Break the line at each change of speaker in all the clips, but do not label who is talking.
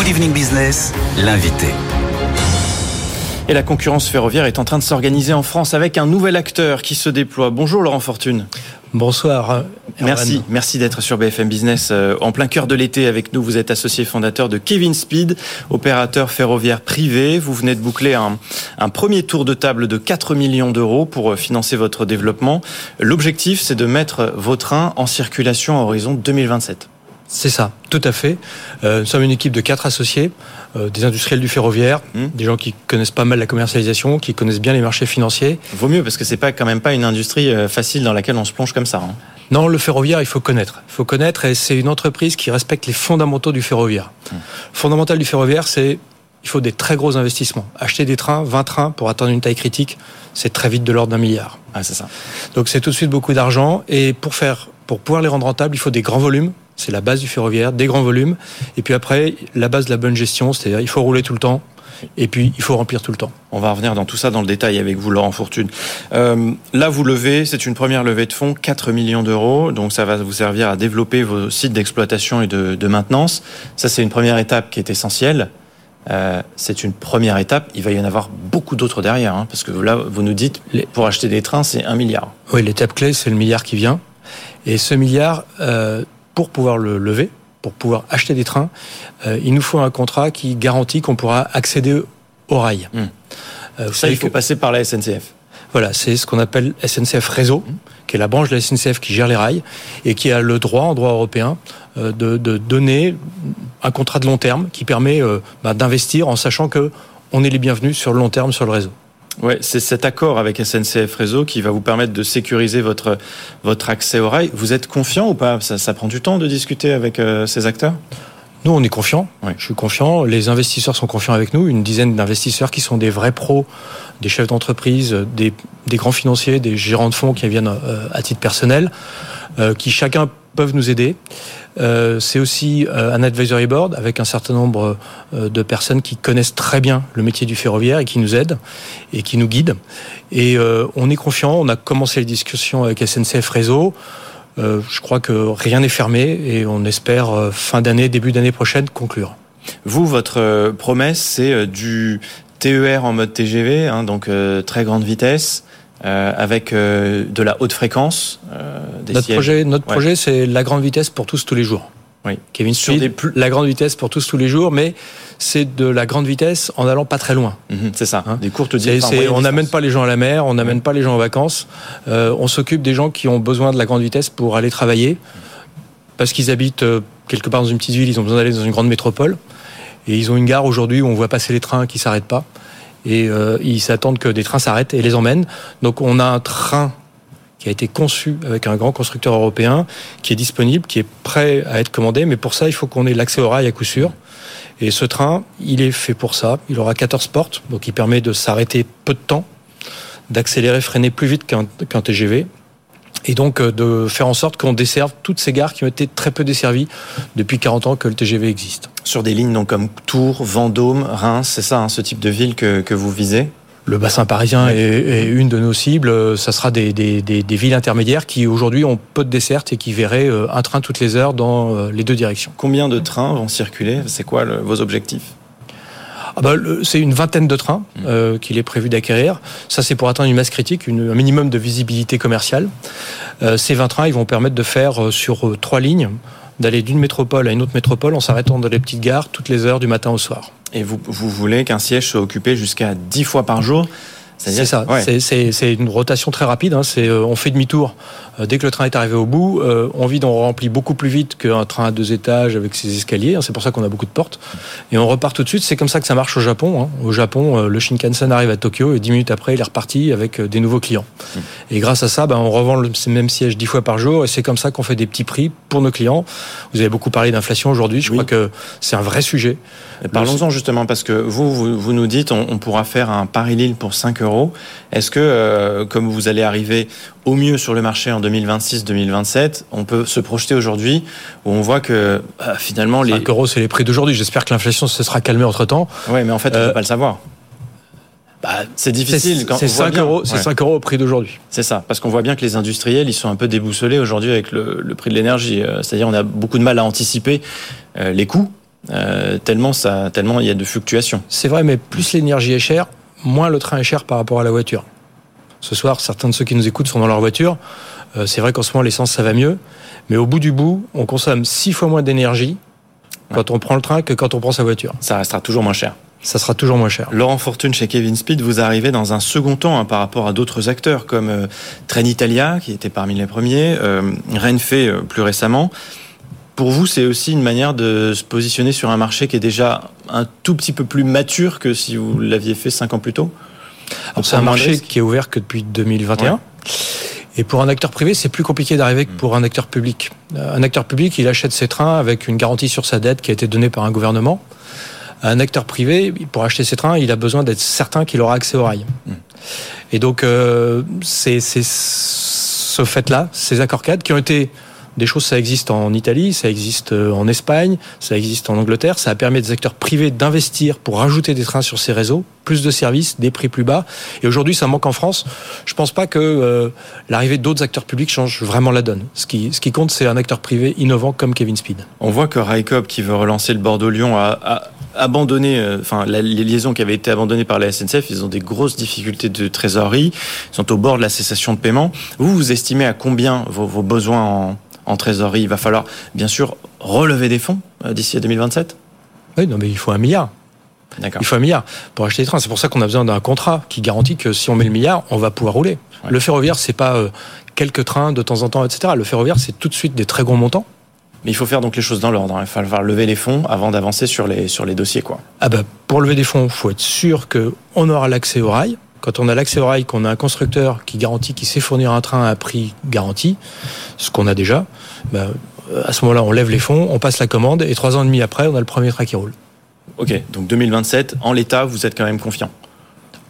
Good Evening Business, l'invité.
Et la concurrence ferroviaire est en train de s'organiser en France avec un nouvel acteur qui se déploie. Bonjour Laurent Fortune.
Bonsoir.
Merci, merci d'être sur BFM Business euh, en plein cœur de l'été avec nous. Vous êtes associé fondateur de Kevin Speed, opérateur ferroviaire privé. Vous venez de boucler un, un premier tour de table de 4 millions d'euros pour euh, financer votre développement. L'objectif, c'est de mettre vos trains en circulation à horizon 2027.
C'est ça, tout à fait. Euh, nous sommes une équipe de quatre associés, euh, des industriels du ferroviaire,
Hmm.
des gens qui connaissent pas mal la commercialisation, qui connaissent bien les marchés financiers.
Vaut mieux parce que c'est pas quand même pas une industrie euh, facile dans laquelle on se plonge comme ça. hein.
Non, le ferroviaire, il faut connaître. Il faut connaître et c'est une entreprise qui respecte les fondamentaux du ferroviaire.
Hmm.
Fondamental du ferroviaire, c'est il faut des très gros investissements. Acheter des trains, 20 trains pour atteindre une taille critique, c'est très vite de l'ordre d'un milliard.
Ah, c'est ça.
Donc c'est tout de suite beaucoup d'argent et pour faire pour pouvoir les rendre rentables, il faut des grands volumes. C'est la base du ferroviaire, des grands volumes. Et puis après, la base de la bonne gestion, c'est-à-dire il faut rouler tout le temps et puis il faut remplir tout le temps.
On va revenir dans tout ça dans le détail avec vous, Laurent Fortune. Euh, là, vous levez, c'est une première levée de fonds, 4 millions d'euros. Donc, ça va vous servir à développer vos sites d'exploitation et de, de maintenance. Ça, c'est une première étape qui est essentielle. Euh, c'est une première étape. Il va y en avoir beaucoup d'autres derrière. hein, parce que là, vous nous dites, pour acheter des trains, c'est un milliard.
Oui, l'étape clé, c'est le milliard qui vient. Et ce milliard, euh, pour pouvoir le lever, pour pouvoir acheter des trains, euh, il nous faut un contrat qui garantit qu'on pourra accéder au rail.
Hmm.
Euh,
Ça, il faut
que-
passer par la SNCF.
Voilà, c'est ce qu'on appelle SNCF Réseau, qui est la branche de la SNCF qui gère les rails et qui a le droit, en droit européen, euh, de, de donner un contrat de long terme qui permet bah, d'investir en sachant que on est les bienvenus sur le long terme sur le réseau.
Ouais, c'est cet accord avec SNCF Réseau qui va vous permettre de sécuriser votre, votre accès au rail. Vous êtes confiant ou pas? Ça, ça prend du temps de discuter avec euh, ces acteurs?
Nous, on est confiants.
Ouais.
Je suis confiant. Les investisseurs sont confiants avec nous. Une dizaine d'investisseurs qui sont des vrais pros, des chefs d'entreprise, des, des grands financiers, des gérants de fonds qui viennent euh, à titre personnel, euh, qui chacun peuvent nous aider. Euh, c'est aussi euh, un advisory board avec un certain nombre euh, de personnes qui connaissent très bien le métier du ferroviaire et qui nous aident et qui nous guident. Et on est confiant. On a commencé les discussions avec SNCF Réseau. Je crois que rien n'est fermé et on espère fin d'année, début d'année prochaine conclure.
Vous, votre promesse, c'est du TER en mode TGV, hein, donc très grande vitesse, avec de la haute fréquence. Des
Notre
sièges.
projet, notre
Ouais.
projet, c'est la grande vitesse pour tous tous les jours.
Oui.
Kevin
Sur
Speed,
des plus-
la grande vitesse pour tous tous les jours, mais c'est de la grande vitesse en allant pas très loin.
Mhm, c'est ça,
Hein.
des courtes distances.
on n'amène pas les gens à la mer, on n'amène pas les gens en vacances. Euh, on s'occupe des gens qui ont besoin de la grande vitesse pour aller travailler, parce qu'ils habitent euh, quelque part dans une petite ville, ils ont besoin d'aller dans une grande métropole, et ils ont une gare aujourd'hui où on voit passer les trains qui s'arrêtent pas, et euh, ils s'attendent que des trains s'arrêtent et les emmènent. Donc on a un train qui a été conçu avec un grand constructeur européen, qui est disponible, qui est prêt à être commandé, mais pour ça il faut qu'on ait l'accès au rail à coup sûr. Et ce train, il est fait pour ça. Il aura 14 portes, donc il permet de s'arrêter peu de temps, d'accélérer, freiner plus vite qu'un TGV, et donc euh, de faire en sorte qu'on desserve toutes ces gares qui ont été très peu desservies depuis 40 ans que le TGV existe.
Sur des lignes donc comme Tours, Vendôme, Reims, c'est ça, hein, ce type de ville que vous visez?
Le bassin parisien est, est une de nos cibles. Ça sera des, des, des, des villes intermédiaires qui aujourd'hui ont peu de dessertes et qui verraient euh, un train toutes les heures dans euh, les deux directions.
Combien de trains vont circuler? C'est quoi le- vos objectifs?
Ah bah, c'est une vingtaine de trains euh, qu'il est prévu d'acquérir. Ça, c'est pour atteindre une masse critique, une- un minimum de visibilité commerciale. Euh, ces 20 trains, ils vont permettre de faire euh, sur trois lignes, d'aller d'une métropole à une autre métropole en s'arrêtant dans les petites gares toutes les heures du matin au soir.
Et vous, vous voulez qu'un siège soit occupé jusqu'à 10 fois par jour?
C'est ça.
Ouais.
C'est- une rotation très rapide. hein. C'est euh, on fait demi-tour euh, dès que le train est arrivé au bout. euh, on vide, on remplit beaucoup plus vite qu'un train à deux étages avec ses escaliers. hein. C'est pour ça qu'on a beaucoup de portes. Et on repart tout de suite. C'est comme ça que ça marche au Japon. hein. Au Japon, euh, le Shinkansen arrive à Tokyo et dix minutes après, il est reparti avec euh, des nouveaux clients. Et grâce à ça, ben, on revend le même siège dix fois par jour. Et c'est comme ça qu'on fait des petits prix pour nos clients. Vous avez beaucoup parlé d'inflation aujourd'hui. Je
Oui.
crois que c'est un vrai sujet.
Et Parlons-en justement parce que vous, vous, vous nous dites on, on pourra faire un Paris-Lille pour 5 euros. Est-ce que, euh, comme vous allez arriver au mieux sur le marché en 2026-2027, on peut se projeter aujourd'hui où on voit que euh, finalement les...
5 euros, c'est les prix d'aujourd'hui. J'espère que l'inflation se sera calmée entre temps.
Ouais, mais en fait, on ne
Euh,
peut pas le savoir. Bah, c'est difficile.
C'est
on voit
5
bien.
euros,
Ouais.
5 euros au prix d'aujourd'hui.
C'est ça, parce qu'on voit bien que les industriels, ils sont un peu déboussolés aujourd'hui avec le, le prix de l'énergie. Euh, C'est-à-dire, on a beaucoup de mal à anticiper les coûts Euh, tellement ça, tellement il y a de fluctuations.
C'est vrai, mais plus l'énergie est chère, moins le train est cher par rapport à la voiture. Ce soir, certains de ceux qui nous écoutent sont dans leur voiture. Euh, c'est vrai qu'en ce moment, l'essence, ça va mieux. Mais au bout du bout, on consomme six fois moins d'énergie quand on prend le train que quand on prend sa voiture.
Ça restera toujours moins cher.
Ça sera toujours moins cher.
Laurent Fortune chez Kevin Speed, vous arrivez dans un second temps hein, par rapport à d'autres acteurs comme euh, Trenitalia, qui était parmi les premiers, euh, Renfe euh, plus récemment. Pour vous, c'est aussi une manière de se positionner sur un marché qui est déjà un tout petit peu plus mature que si vous l'aviez fait cinq ans plus tôt
C'est un marché qui est ouvert que depuis 2021. Ouais. Et pour un acteur privé, c'est plus compliqué d'arriver que pour un acteur public. Euh, Un acteur public, il achète ses trains avec une garantie sur sa dette qui a été donnée par un gouvernement. Un acteur privé, pour acheter ses trains, il a besoin d'être certain qu'il aura accès au rail. Mmh. Et donc, euh, c'est ce fait-là, ces accords cadres qui ont été des choses, ça existe en Italie, ça existe en Espagne, ça existe en Angleterre. Ça a permis à des acteurs privés d'investir pour rajouter des trains sur ces réseaux, plus de services, des prix plus bas. Et aujourd'hui, ça manque en France. Je pense pas que euh, l'arrivée d'autres acteurs publics change vraiment la donne. Ce qui, compte, c'est un acteur privé innovant comme Kevin Speed.
On voit que Raikkob, qui veut relancer le Bordeaux-Lyon, a, abandonné, euh, enfin, la, les liaisons qui avaient été abandonnées par la SNCF, ils ont des grosses difficultés de trésorerie. Ils sont au bord de la cessation de paiement. Vous, vous estimez à combien vos besoins en en trésorerie. Il va falloir, bien sûr, relever des fonds euh, d'ici à 2027
Oui, non, mais il faut un milliard. Il faut un milliard pour acheter des trains. C'est pour ça qu'on a besoin d'un contrat qui garantit que si on met le milliard, on va pouvoir rouler. Ouais. Le ferroviaire, c'est pas euh, quelques trains de temps en temps, etc. Le ferroviaire, c'est tout de suite des très gros montants.
Mais il faut faire donc les choses dans l'ordre. Il va falloir lever les fonds avant d'avancer sur les, sur les dossiers. Quoi.
Ah bah, pour lever des fonds, il faut être sûr qu'on aura l'accès au rail. Quand on a l'accès au rail, qu'on a un constructeur qui garantit qu'il sait fournir un train à un prix garanti, ce qu'on a déjà, bah, à ce moment-là, on lève les fonds, on passe la commande, et trois ans et demi après, on a le premier train qui roule.
Ok, donc 2027, en l'état, vous êtes quand même confiant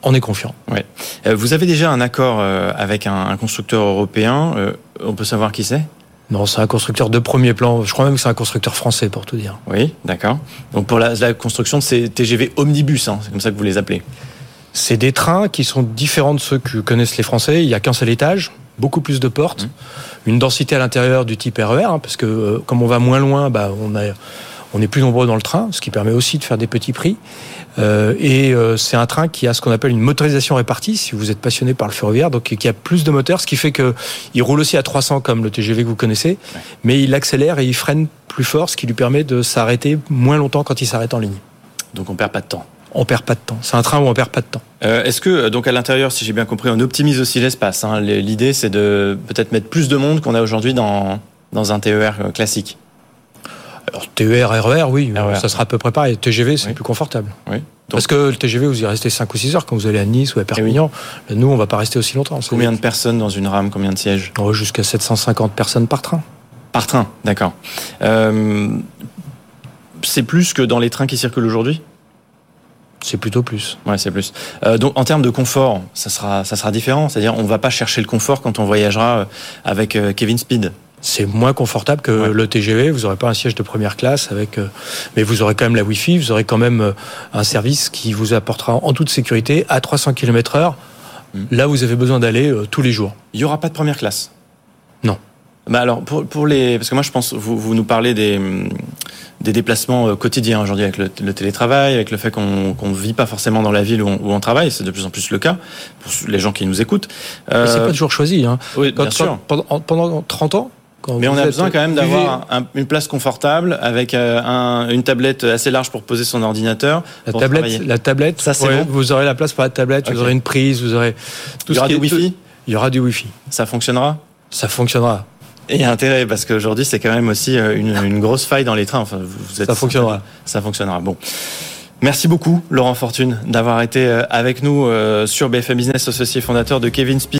on est confiant.
Ouais. Euh, vous avez déjà un accord euh, avec un, constructeur européen. Euh, on peut savoir qui c'est?
Non, c'est un constructeur de premier plan. Je crois même que c'est un constructeur français, pour tout dire.
Oui, d'accord. Donc pour la, la construction de ces TGV omnibus, hein, c'est comme ça que vous les appelez
c'est des trains qui sont différents de ceux que connaissent les Français. Il n'y a qu'un seul étage, beaucoup plus de portes, mmh. une densité à l'intérieur du type RER, hein, parce que euh, comme on va moins loin, bah, on, a, on est plus nombreux dans le train, ce qui permet aussi de faire des petits prix. Euh, et euh, c'est un train qui a ce qu'on appelle une motorisation répartie, si vous êtes passionné par le ferroviaire, donc qui a plus de moteurs, ce qui fait qu'il roule aussi à 300 comme le TGV que vous connaissez, ouais. mais il accélère et il freine plus fort, ce qui lui permet de s'arrêter moins longtemps quand il s'arrête en ligne.
Donc on perd pas de temps
on perd pas de temps. C'est un train où on perd pas de temps.
Euh, Est-ce que donc à l'intérieur, si j'ai bien compris, on optimise aussi l'espace hein. L'idée, c'est de peut-être mettre plus de monde qu'on a aujourd'hui dans dans un TER classique.
Alors TER, RER, oui, RER. ça sera à peu près pareil. TGV, c'est oui. plus confortable.
Oui. Donc,
Parce que le TGV, vous y restez 5 ou 6 heures quand vous allez à Nice ou à Perpignan. Oui. Nous, on va pas rester aussi longtemps.
Combien de personnes dans une rame Combien de sièges?
Oh, Jusqu'à 750 personnes par train.
Par train, d'accord. Euh, c'est plus que dans les trains qui circulent aujourd'hui?
C'est plutôt plus.
Ouais, c'est plus. Euh, donc, en termes de confort, ça sera, ça sera différent. C'est-à-dire, on va pas chercher le confort quand on voyagera avec euh, Kevin Speed.
C'est moins confortable que ouais. le TGV. Vous aurez pas un siège de première classe avec, euh, mais vous aurez quand même la Wi-Fi. Vous aurez quand même euh, un service qui vous apportera en toute sécurité à 300 km/h. Mmh. Là, vous avez besoin d'aller euh, tous les jours.
Il y aura pas de première classe?
Non.
Bah alors pour, pour les parce que moi je pense vous, vous nous parlez des des déplacements quotidiens aujourd'hui avec le, le, télétravail, avec le fait qu'on ne vit pas forcément dans la ville où on, où on travaille, c'est de plus en plus le cas pour les gens qui nous écoutent.
Euh... C'est pas toujours choisi. Hein.
Oui, bien quand,
sûr. Pendant, pendant 30 ans,
quand Mais on a besoin quand même d'avoir un, une place confortable avec euh, un, une tablette assez large pour poser son ordinateur.
La tablette, travailler. la tablette, ça c'est ouais, bon. Vous aurez la place pour la tablette, okay. vous aurez une prise, vous aurez
tout Il y aura
ce
du Wi-Fi.
Il y aura du Wi-Fi.
Ça fonctionnera?
Ça fonctionnera.
Et intérêt parce qu'aujourd'hui c'est quand même aussi euh, une, une, grosse faille dans les trains. Enfin, vous êtes,
ça fonctionnera.
Ça fonctionnera. Bon. Merci beaucoup Laurent Fortune d'avoir été euh, avec nous sur BFM Business, associé fondateur de Kevin Speed.